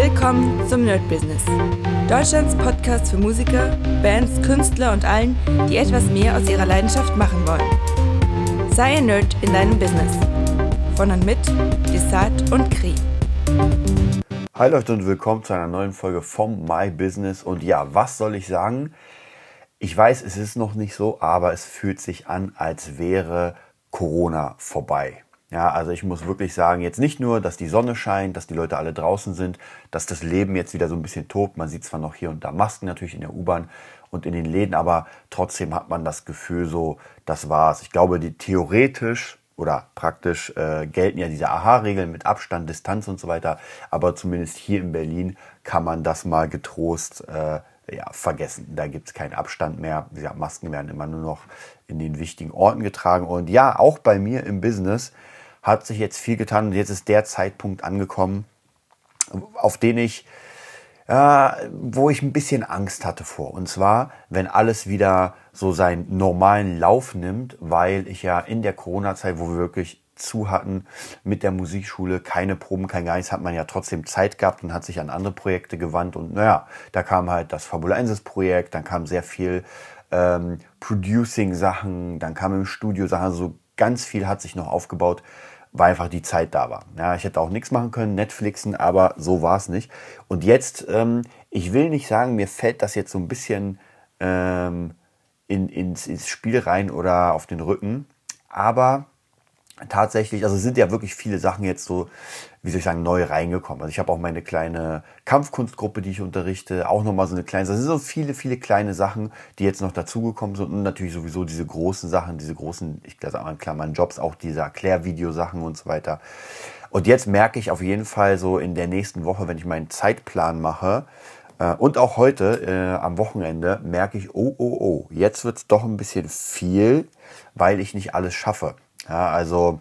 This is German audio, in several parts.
Willkommen zum Nerd Business. Deutschlands Podcast für Musiker, Bands, Künstler und allen, die etwas mehr aus ihrer Leidenschaft machen wollen. Sei ein Nerd in deinem Business. Von und mit Desart und Kri. Hi Leute und willkommen zu einer neuen Folge vom My Business. Und ja, was soll ich sagen? Ich weiß, es ist noch nicht so, aber es fühlt sich an, als wäre Corona vorbei. Ja, also ich muss wirklich sagen, jetzt nicht nur, dass die Sonne scheint, dass die Leute alle draußen sind, dass das Leben jetzt wieder so ein bisschen tobt. Man sieht zwar noch hier und da Masken natürlich in der U-Bahn und in den Läden, aber trotzdem hat man das Gefühl so, das war's. Ich glaube, die theoretisch oder praktisch äh, gelten ja diese AHA-Regeln mit Abstand, Distanz und so weiter. Aber zumindest hier in Berlin kann man das mal getrost äh, ja, vergessen. Da gibt es keinen Abstand mehr. Ja, Masken werden immer nur noch in den wichtigen Orten getragen. Und ja, auch bei mir im Business hat sich jetzt viel getan und jetzt ist der Zeitpunkt angekommen, auf den ich, äh, wo ich ein bisschen Angst hatte vor. Und zwar, wenn alles wieder so seinen normalen Lauf nimmt, weil ich ja in der Corona-Zeit, wo wir wirklich zu hatten mit der Musikschule, keine Proben, kein Geist, hat man ja trotzdem Zeit gehabt und hat sich an andere Projekte gewandt. Und naja, da kam halt das Fabulensis-Projekt, dann kam sehr viel ähm, Producing-Sachen, dann kam im Studio Sachen, also ganz viel hat sich noch aufgebaut, weil einfach die Zeit da war. Ja, ich hätte auch nichts machen können, Netflixen, aber so war es nicht. Und jetzt, ähm, ich will nicht sagen, mir fällt das jetzt so ein bisschen ähm, in, ins, ins Spiel rein oder auf den Rücken, aber tatsächlich, also sind ja wirklich viele Sachen jetzt so, wie soll ich sagen, neu reingekommen. Also ich habe auch meine kleine Kampfkunstgruppe, die ich unterrichte, auch nochmal so eine kleine, das sind so viele, viele kleine Sachen, die jetzt noch dazugekommen sind und natürlich sowieso diese großen Sachen, diese großen, ich sage mal in Klammern Jobs, auch diese Erklärvideosachen und so weiter. Und jetzt merke ich auf jeden Fall so in der nächsten Woche, wenn ich meinen Zeitplan mache, äh, und auch heute äh, am Wochenende merke ich, oh, oh, oh, jetzt wird's doch ein bisschen viel, weil ich nicht alles schaffe. Ja, also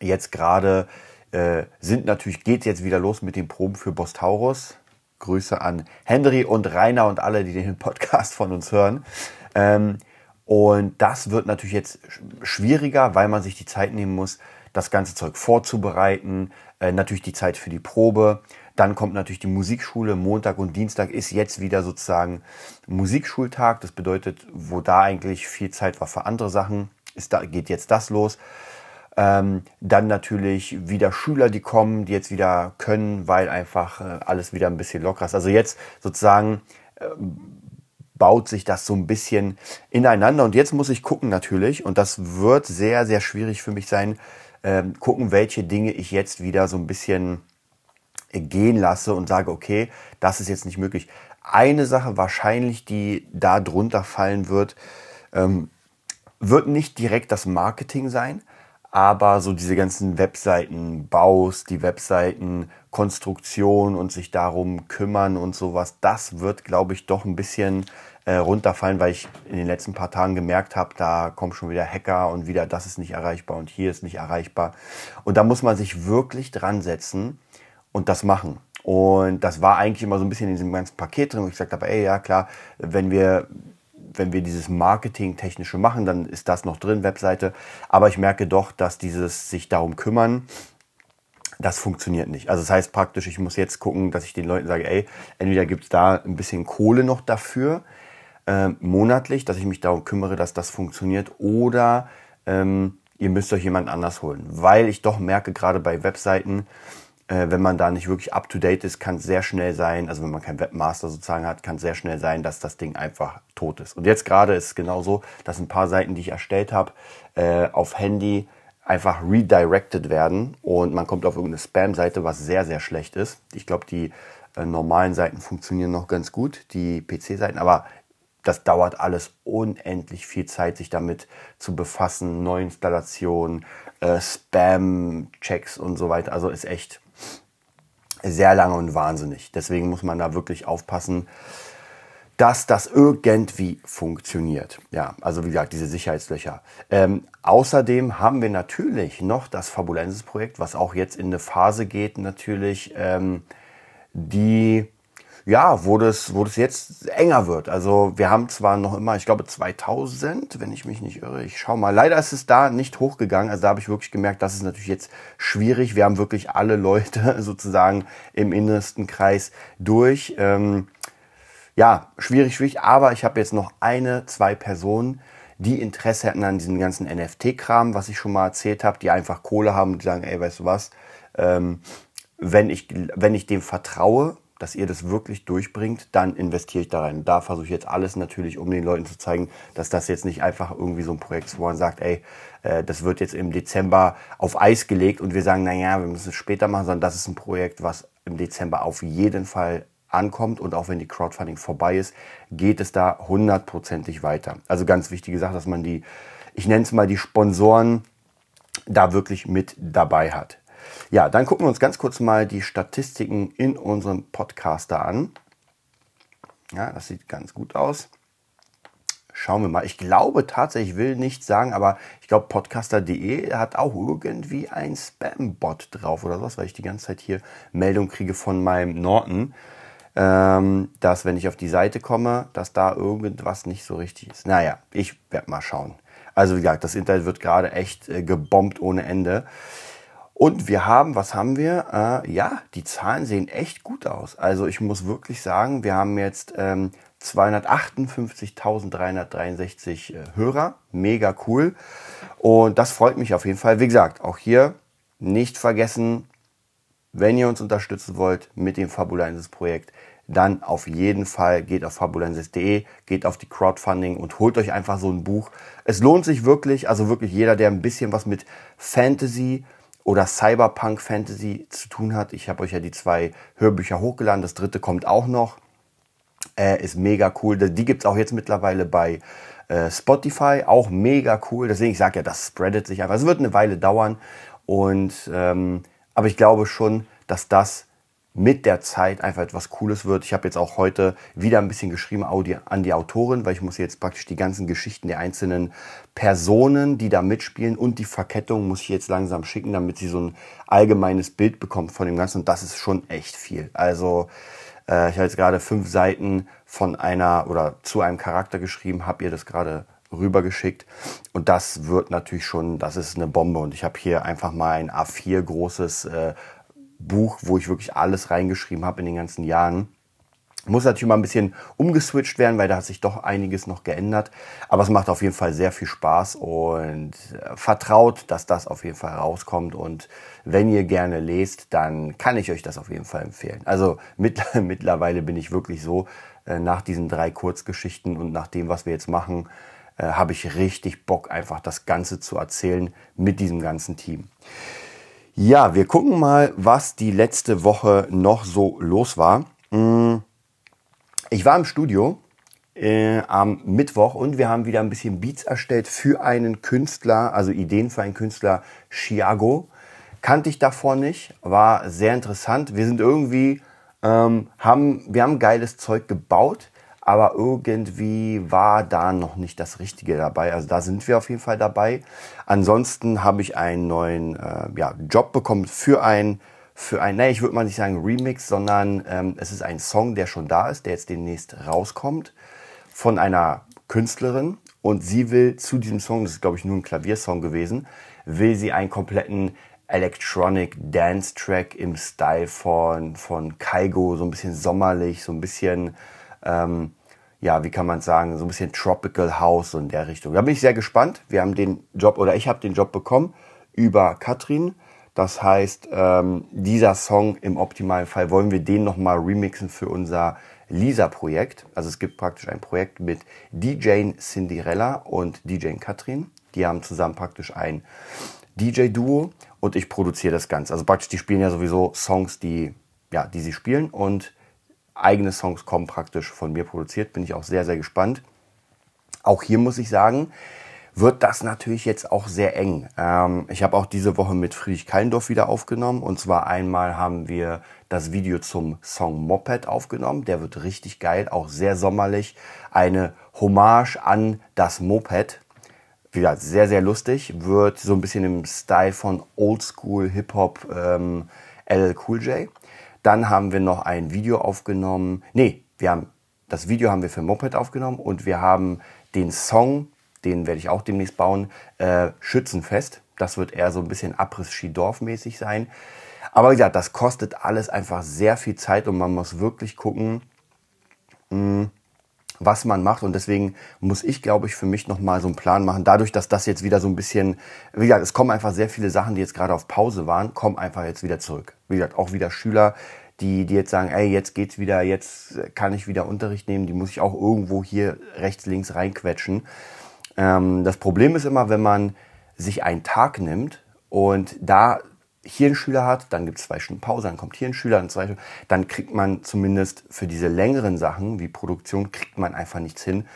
jetzt gerade äh, sind natürlich, geht jetzt wieder los mit den Proben für Bostaurus. Grüße an Henry und Rainer und alle, die den Podcast von uns hören. Ähm, und das wird natürlich jetzt schwieriger, weil man sich die Zeit nehmen muss, das ganze Zeug vorzubereiten. Äh, natürlich die Zeit für die Probe. Dann kommt natürlich die Musikschule. Montag und Dienstag ist jetzt wieder sozusagen Musikschultag. Das bedeutet, wo da eigentlich viel Zeit war für andere Sachen, ist da, geht jetzt das los. Ähm, dann natürlich wieder Schüler, die kommen, die jetzt wieder können, weil einfach äh, alles wieder ein bisschen lockerer ist. Also jetzt sozusagen äh, baut sich das so ein bisschen ineinander. Und jetzt muss ich gucken natürlich, und das wird sehr, sehr schwierig für mich sein, äh, gucken, welche Dinge ich jetzt wieder so ein bisschen gehen lasse und sage, okay, das ist jetzt nicht möglich. Eine Sache wahrscheinlich, die da drunter fallen wird, ähm, wird nicht direkt das Marketing sein, aber so diese ganzen Webseiten Baus, die Webseiten Konstruktion und sich darum kümmern und sowas, das wird, glaube ich, doch ein bisschen äh, runterfallen, weil ich in den letzten paar Tagen gemerkt habe, da kommen schon wieder Hacker und wieder das ist nicht erreichbar und hier ist nicht erreichbar. Und da muss man sich wirklich dran setzen und das machen. Und das war eigentlich immer so ein bisschen in diesem ganzen Paket drin, wo ich gesagt habe, ey, ja klar, wenn wir wenn wir dieses Marketing-Technische machen, dann ist das noch drin, Webseite. Aber ich merke doch, dass dieses sich darum kümmern, das funktioniert nicht. Also das heißt praktisch, ich muss jetzt gucken, dass ich den Leuten sage, ey, entweder gibt es da ein bisschen Kohle noch dafür, äh, monatlich, dass ich mich darum kümmere, dass das funktioniert, oder ähm, ihr müsst euch jemand anders holen. Weil ich doch merke, gerade bei Webseiten, äh, wenn man da nicht wirklich up-to-date ist, kann es sehr schnell sein, also wenn man keinen Webmaster sozusagen hat, kann es sehr schnell sein, dass das Ding einfach tot ist. Und jetzt gerade ist es genau so, dass ein paar Seiten, die ich erstellt habe, äh, auf Handy einfach redirected werden und man kommt auf irgendeine Spam-Seite, was sehr, sehr schlecht ist. Ich glaube, die äh, normalen Seiten funktionieren noch ganz gut, die PC-Seiten, aber das dauert alles unendlich viel Zeit, sich damit zu befassen, Neuinstallationen, äh, Spam-Checks und so weiter. Also ist echt sehr lange und wahnsinnig. Deswegen muss man da wirklich aufpassen, dass das irgendwie funktioniert. Ja, also wie gesagt, diese Sicherheitslöcher. Ähm, außerdem haben wir natürlich noch das Fabulensis-Projekt, was auch jetzt in eine Phase geht, natürlich, ähm, die ja, wo das, wo das jetzt enger wird. Also wir haben zwar noch immer, ich glaube 2000, wenn ich mich nicht irre. Ich schau mal. Leider ist es da nicht hochgegangen. Also da habe ich wirklich gemerkt, das ist natürlich jetzt schwierig. Wir haben wirklich alle Leute sozusagen im innersten Kreis durch. Ähm, ja, schwierig, schwierig. Aber ich habe jetzt noch eine, zwei Personen, die Interesse hätten an diesem ganzen NFT-Kram, was ich schon mal erzählt habe, die einfach Kohle haben und die sagen, ey, weißt du was, ähm, wenn ich, wenn ich dem vertraue, dass ihr das wirklich durchbringt, dann investiere ich da rein. Da versuche ich jetzt alles natürlich, um den Leuten zu zeigen, dass das jetzt nicht einfach irgendwie so ein Projekt ist, wo man sagt, ey, äh, das wird jetzt im Dezember auf Eis gelegt und wir sagen, naja, wir müssen es später machen, sondern das ist ein Projekt, was im Dezember auf jeden Fall ankommt und auch wenn die Crowdfunding vorbei ist, geht es da hundertprozentig weiter. Also ganz wichtige Sache, dass man die, ich nenne es mal die Sponsoren, da wirklich mit dabei hat. Ja, dann gucken wir uns ganz kurz mal die Statistiken in unserem Podcaster an. Ja, das sieht ganz gut aus. Schauen wir mal. Ich glaube tatsächlich, ich will nicht sagen, aber ich glaube, podcaster.de hat auch irgendwie ein Spam-Bot drauf oder was, weil ich die ganze Zeit hier Meldung kriege von meinem Norton, ähm, dass wenn ich auf die Seite komme, dass da irgendwas nicht so richtig ist. Naja, ich werde mal schauen. Also wie gesagt, das Internet wird gerade echt äh, gebombt ohne Ende. Und wir haben, was haben wir? Äh, ja, die Zahlen sehen echt gut aus. Also ich muss wirklich sagen, wir haben jetzt ähm, 258.363 äh, Hörer. Mega cool. Und das freut mich auf jeden Fall. Wie gesagt, auch hier nicht vergessen, wenn ihr uns unterstützen wollt mit dem Fabulensis Projekt, dann auf jeden Fall geht auf fabulensis.de, geht auf die Crowdfunding und holt euch einfach so ein Buch. Es lohnt sich wirklich, also wirklich jeder, der ein bisschen was mit Fantasy oder Cyberpunk Fantasy zu tun hat. Ich habe euch ja die zwei Hörbücher hochgeladen. Das dritte kommt auch noch. Äh, ist mega cool. Die gibt es auch jetzt mittlerweile bei äh, Spotify. Auch mega cool. Deswegen, ich sage ja, das spreadet sich einfach. Es wird eine Weile dauern. Und ähm, aber ich glaube schon, dass das mit der Zeit einfach etwas Cooles wird. Ich habe jetzt auch heute wieder ein bisschen geschrieben an die Autorin, weil ich muss jetzt praktisch die ganzen Geschichten der einzelnen Personen, die da mitspielen und die Verkettung muss ich jetzt langsam schicken, damit sie so ein allgemeines Bild bekommt von dem Ganzen. Und das ist schon echt viel. Also äh, ich habe jetzt gerade fünf Seiten von einer oder zu einem Charakter geschrieben, habe ihr das gerade rübergeschickt. Und das wird natürlich schon, das ist eine Bombe. Und ich habe hier einfach mal ein A4 großes äh, Buch, wo ich wirklich alles reingeschrieben habe in den ganzen Jahren. Muss natürlich mal ein bisschen umgeswitcht werden, weil da hat sich doch einiges noch geändert. Aber es macht auf jeden Fall sehr viel Spaß und äh, vertraut, dass das auf jeden Fall rauskommt. Und wenn ihr gerne lest, dann kann ich euch das auf jeden Fall empfehlen. Also mit, mittlerweile bin ich wirklich so, äh, nach diesen drei Kurzgeschichten und nach dem, was wir jetzt machen, äh, habe ich richtig Bock, einfach das Ganze zu erzählen mit diesem ganzen Team. Ja, wir gucken mal, was die letzte Woche noch so los war. Mm, ich war im Studio äh, am Mittwoch und wir haben wieder ein bisschen Beats erstellt für einen Künstler, also Ideen für einen Künstler, Chiago. Kannte ich davor nicht, war sehr interessant. Wir sind irgendwie, ähm, haben, wir haben geiles Zeug gebaut aber irgendwie war da noch nicht das Richtige dabei. Also da sind wir auf jeden Fall dabei. Ansonsten habe ich einen neuen äh, ja, Job bekommen für ein, für ein, nee, ich würde mal nicht sagen Remix, sondern ähm, es ist ein Song, der schon da ist, der jetzt demnächst rauskommt von einer Künstlerin und sie will zu diesem Song, das ist glaube ich nur ein Klaviersong gewesen, will sie einen kompletten Electronic Dance Track im Style von, von Kaigo, so ein bisschen sommerlich, so ein bisschen ähm, ja, wie kann man sagen, so ein bisschen Tropical House in der Richtung. Da bin ich sehr gespannt. Wir haben den Job oder ich habe den Job bekommen über Katrin. Das heißt, ähm, dieser Song im optimalen Fall wollen wir den nochmal remixen für unser Lisa-Projekt. Also es gibt praktisch ein Projekt mit DJ Cinderella und DJ Katrin. Die haben zusammen praktisch ein DJ-Duo und ich produziere das Ganze. Also praktisch, die spielen ja sowieso Songs, die, ja, die sie spielen und eigene Songs kommen praktisch von mir produziert. Bin ich auch sehr, sehr gespannt. Auch hier muss ich sagen, wird das natürlich jetzt auch sehr eng. Ähm, ich habe auch diese Woche mit Friedrich Kallendorf wieder aufgenommen. Und zwar einmal haben wir das Video zum Song Moped aufgenommen. Der wird richtig geil, auch sehr sommerlich. Eine Hommage an das Moped. Wieder sehr, sehr lustig. Wird so ein bisschen im Style von Oldschool Hip-Hop ähm, LL Cool J. Dann haben wir noch ein Video aufgenommen. Nee, wir haben das Video haben wir für Moped aufgenommen und wir haben den Song, den werde ich auch demnächst bauen, äh, Schützenfest. Das wird eher so ein bisschen Abriss-Ski-Dorf-mäßig sein. Aber wie gesagt, das kostet alles einfach sehr viel Zeit und man muss wirklich gucken, mh, hm, was man macht. Und deswegen muss ich, glaube ich, für mich nochmal so einen Plan machen. Dadurch, dass das jetzt wieder so ein bisschen, wie gesagt, es kommen einfach sehr viele Sachen, die jetzt gerade auf Pause waren, kommen einfach jetzt wieder zurück. Wie gesagt, auch wieder Schüler, die, die jetzt sagen, ey, jetzt geht's wieder, jetzt kann ich wieder Unterricht nehmen, die muss ich auch irgendwo hier rechts, links reinquetschen. Ähm, das Problem ist immer, wenn man sich einen Tag nimmt und da hier einen Schüler hat, dann gibt es zwei Stunden Pause, dann kommt hier ein Schüler, dann zwei Stunden, dann kriegt man zumindest für diese längeren Sachen wie Produktion, kriegt man einfach nichts hin,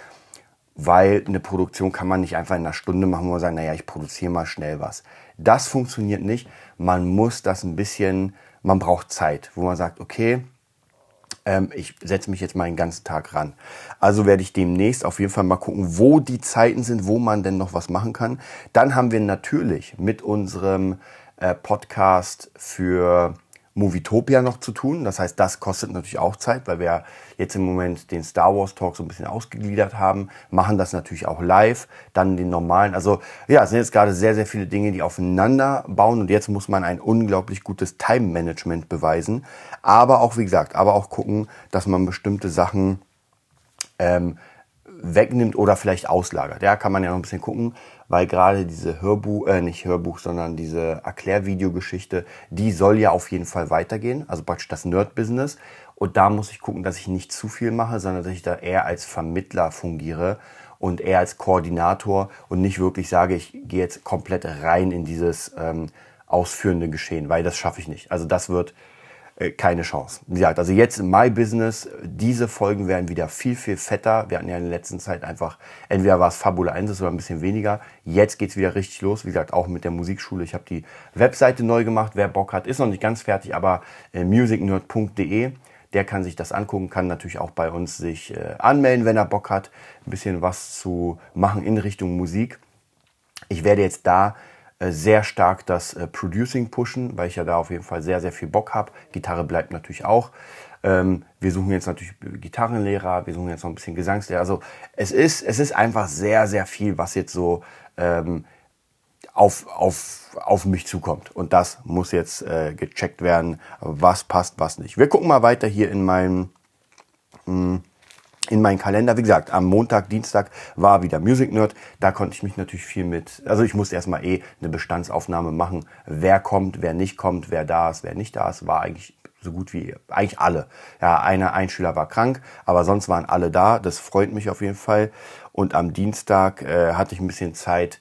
weil eine Produktion kann man nicht einfach in einer Stunde machen, wo man sagt, naja, ich produziere mal schnell was. Das funktioniert nicht. Man muss das ein bisschen, man braucht Zeit, wo man sagt, okay, ähm, ich setze mich jetzt mal den ganzen Tag ran. Also werde ich demnächst auf jeden Fall mal gucken, wo die Zeiten sind, wo man denn noch was machen kann. Dann haben wir natürlich mit unserem äh, Podcast für Movietopia noch zu tun. Das heißt, das kostet natürlich auch Zeit, weil wir jetzt im Moment den Star Wars Talk so ein bisschen ausgegliedert haben, machen das natürlich auch live, dann den normalen. Also ja, es sind jetzt gerade sehr, sehr viele Dinge, die aufeinander bauen und jetzt muss man ein unglaublich gutes Time Management beweisen. Aber auch, wie gesagt, aber auch gucken, dass man bestimmte Sachen ähm, wegnimmt oder vielleicht auslagert. Ja, kann man ja noch ein bisschen gucken, weil gerade diese Hörbuch, äh, nicht Hörbuch, sondern diese Erklärvideogeschichte, die soll ja auf jeden Fall weitergehen, also praktisch das Nerd-Business. Und da muss ich gucken, dass ich nicht zu viel mache, sondern dass ich da eher als Vermittler fungiere und eher als Koordinator und nicht wirklich sage, ich gehe jetzt komplett rein in dieses ähm, ausführende Geschehen, weil das schaffe ich nicht. Also das wird keine Chance. Wie gesagt, also jetzt in My Business, diese Folgen werden wieder viel, viel fetter. Wir hatten ja in der letzten Zeit einfach, entweder war es Fabula 1 oder ein bisschen weniger. Jetzt geht's wieder richtig los. Wie gesagt, auch mit der Musikschule. Ich habe die Webseite neu gemacht. Wer Bock hat, ist noch nicht ganz fertig, aber äh, musicnerd.de, der kann sich das angucken, kann natürlich auch bei uns sich äh, anmelden, wenn er Bock hat, ein bisschen was zu machen in Richtung Musik. Ich werde jetzt da äh, sehr stark das äh, Producing pushen, weil ich ja da auf jeden Fall sehr, sehr viel Bock habe. Gitarre bleibt natürlich auch. Ähm, wir suchen jetzt natürlich Gitarrenlehrer, wir suchen jetzt noch ein bisschen Gesangslehrer. Also es ist, es ist einfach sehr, sehr viel, was jetzt so ähm, auf, auf, auf mich zukommt. Und das muss jetzt äh, gecheckt werden, was passt, was nicht. Wir gucken mal weiter hier in meinem... Mh, hm, in meinen Kalender. Wie gesagt, am Montag, Dienstag war wieder Music Nerd. Da konnte ich mich natürlich viel mit, also ich musste erstmal eh eine Bestandsaufnahme machen. Wer kommt, wer nicht kommt, wer da ist, wer nicht da ist, war eigentlich so gut wie eigentlich alle. Ja, einer Einschüler war krank, aber sonst waren alle da. Das freut mich auf jeden Fall. Und am Dienstag äh, hatte ich ein bisschen Zeit,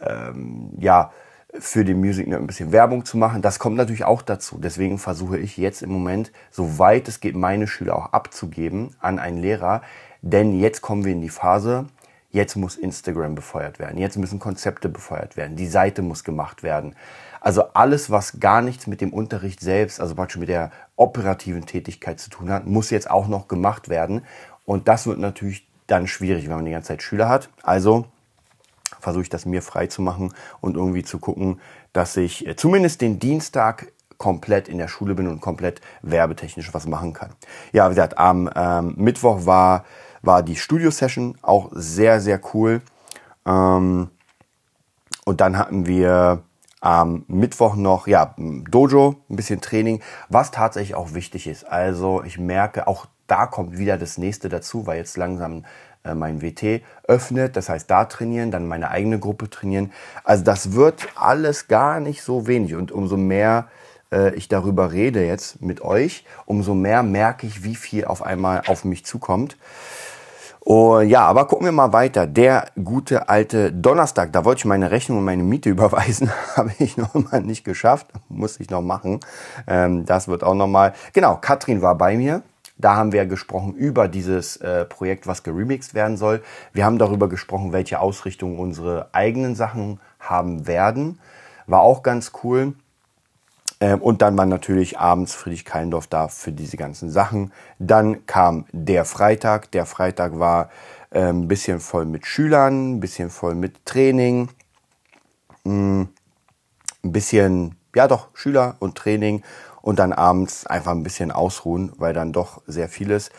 ähm, ja, für den Music Nerd ein bisschen Werbung zu machen. Das kommt natürlich auch dazu. Deswegen versuche ich jetzt im Moment, soweit es geht, meine Schüler auch abzugeben an einen Lehrer. Denn jetzt kommen wir in die Phase, jetzt muss Instagram befeuert werden. Jetzt müssen Konzepte befeuert werden. Die Seite muss gemacht werden. Also alles, was gar nichts mit dem Unterricht selbst, also praktisch mit der operativen Tätigkeit zu tun hat, muss jetzt auch noch gemacht werden. Und das wird natürlich dann schwierig, wenn man die ganze Zeit Schüler hat. Also versuche ich das mir frei zu machen und irgendwie zu gucken, dass ich äh, zumindest den Dienstag komplett in der Schule bin und komplett werbetechnisch was machen kann. Ja, wie gesagt, am ähm, Mittwoch war, war die Studio-Session auch sehr, sehr cool. Ähm, und dann hatten wir am Mittwoch noch, ja, Dojo, ein bisschen Training, was tatsächlich auch wichtig ist. Also ich merke, auch da kommt wieder das nächste dazu, weil jetzt langsam äh, mein WT öffnet. Das heißt, da trainieren, dann meine eigene Gruppe trainieren. Also das wird alles gar nicht so wenig. Und umso mehr äh, ich darüber rede jetzt mit euch, umso mehr merke ich, wie viel auf einmal auf mich zukommt. Und ja, aber gucken wir mal weiter. Der gute alte Donnerstag, da wollte ich meine Rechnung und meine Miete überweisen, habe ich noch mal nicht geschafft, muss ich noch machen. Ähm, das wird auch noch mal. Genau, Katrin war bei mir. Da haben wir gesprochen über dieses äh, Projekt, was geremixed werden soll. Wir haben darüber gesprochen, welche Ausrichtung unsere eigenen Sachen haben werden. War auch ganz cool. Ähm, und dann war natürlich abends Friedrich Keindorf da für diese ganzen Sachen. Dann kam der Freitag. Der Freitag war äh, ein bisschen voll mit Schülern, ein bisschen voll mit Training, mh, mm, ein bisschen, ja doch, Schüler und Training und dann abends einfach ein bisschen ausruhen, weil dann doch sehr viel ist.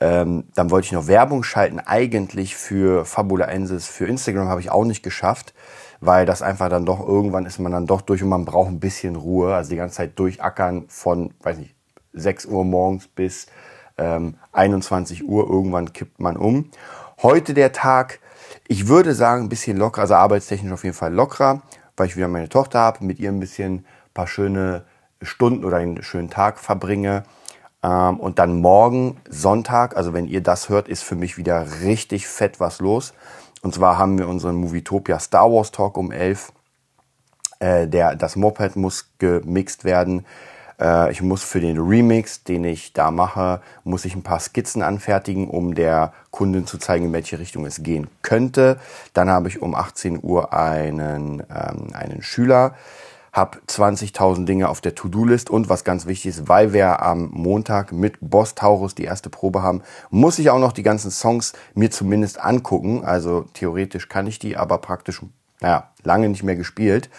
Ähm, dann wollte ich noch Werbung schalten, eigentlich für Fabulaensis, für Instagram habe ich auch nicht geschafft, weil das einfach dann doch, irgendwann ist man dann doch durch und man braucht ein bisschen Ruhe. Also die ganze Zeit durchackern von, weiß nicht, 6 Uhr morgens bis ähm, 21 Uhr, irgendwann kippt man um. Heute der Tag, ich würde sagen, ein bisschen lockerer, also arbeitstechnisch auf jeden Fall lockerer, weil ich wieder meine Tochter habe, mit ihr ein bisschen paar schöne Stunden oder einen schönen Tag verbringe. Ähm, und dann morgen, Sonntag, also wenn ihr das hört, ist für mich wieder richtig fett was los. Und zwar haben wir unseren Movietopia Star Wars Talk um 11. Äh, der, das Moped muss gemixt werden. Äh, ich muss für den Remix, den ich da mache, muss ich ein paar Skizzen anfertigen, um der Kundin zu zeigen, in welche Richtung es gehen könnte. Dann habe ich um 18 Uhr einen, ähm, einen Schüler, habe 20.000 Dinge auf der To-Do-List und was ganz wichtig ist, weil wir am Montag mit Boss Taurus die erste Probe haben, muss ich auch noch die ganzen Songs mir zumindest angucken. Also theoretisch kann ich die, aber praktisch, naja, lange nicht mehr gespielt.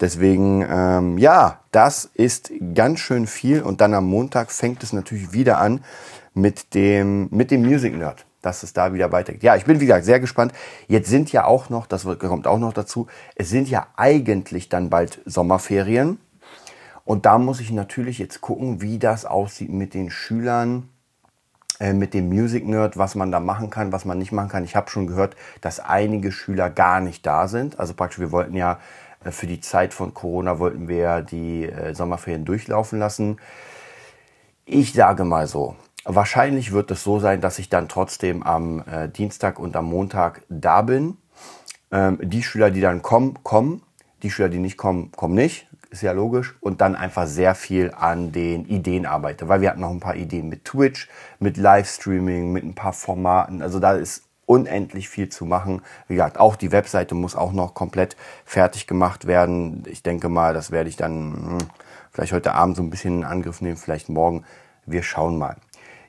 Deswegen, ähm, ja, das ist ganz schön viel und dann am Montag fängt es natürlich wieder an mit dem, mit dem Music Nerd dass es da wieder weitergeht. Ja, ich bin wie gesagt sehr gespannt. Jetzt sind ja auch noch, das kommt auch noch dazu, es sind ja eigentlich dann bald Sommerferien. Und da muss ich natürlich jetzt gucken, wie das aussieht mit den Schülern, äh, mit dem Music Nerd, was man da machen kann, was man nicht machen kann. Ich habe schon gehört, dass einige Schüler gar nicht da sind. Also praktisch, wir wollten ja äh, für die Zeit von Corona wollten wir ja die äh, Sommerferien durchlaufen lassen. Ich sage mal so, Wahrscheinlich wird es so sein, dass ich dann trotzdem am äh, Dienstag und am Montag da bin. Ähm, die Schüler, die dann kommen, kommen. Die Schüler, die nicht kommen, kommen nicht. Ist ja logisch. Und dann einfach sehr viel an den Ideen arbeite. Weil wir hatten noch ein paar Ideen mit Twitch, mit Livestreaming, mit ein paar Formaten. Also da ist unendlich viel zu machen. Wie gesagt, auch die Webseite muss auch noch komplett fertig gemacht werden. Ich denke mal, das werde ich dann hm, vielleicht heute Abend so ein bisschen in Angriff nehmen, vielleicht morgen. Wir schauen mal.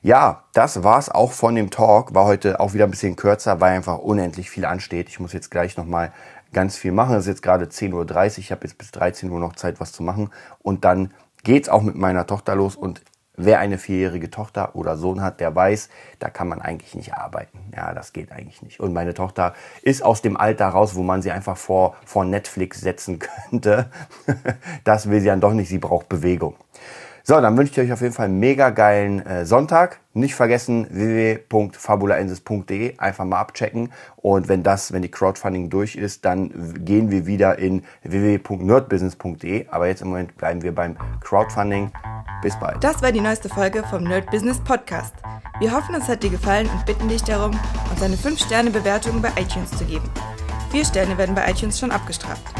Ja, das war's auch von dem Talk. War heute auch wieder ein bisschen kürzer, weil einfach unendlich viel ansteht. Ich muss jetzt gleich nochmal ganz viel machen. Es ist jetzt gerade 10.30 Uhr. Ich habe jetzt bis 13 Uhr noch Zeit, was zu machen. Und dann geht's auch mit meiner Tochter los. Und wer eine vierjährige Tochter oder Sohn hat, der weiß, da kann man eigentlich nicht arbeiten. Ja, das geht eigentlich nicht. Und meine Tochter ist aus dem Alter raus, wo man sie einfach vor, vor Netflix setzen könnte. das will sie dann doch nicht. Sie braucht Bewegung. So, dann wünsche ich euch auf jeden Fall einen mega geilen äh, Sonntag. Nicht vergessen www.fabulaensis.de einfach mal abchecken und wenn das, wenn die Crowdfunding durch ist, dann gehen wir wieder in www.nerdbusiness.de. Aber jetzt im Moment bleiben wir beim Crowdfunding. Bis bald. Das war die neueste Folge vom Nerd Business Podcast. Wir hoffen, es hat dir gefallen und bitten dich darum, uns eine 5-Sterne-Bewertung bei iTunes zu geben. Vier Sterne werden bei iTunes schon abgestraft.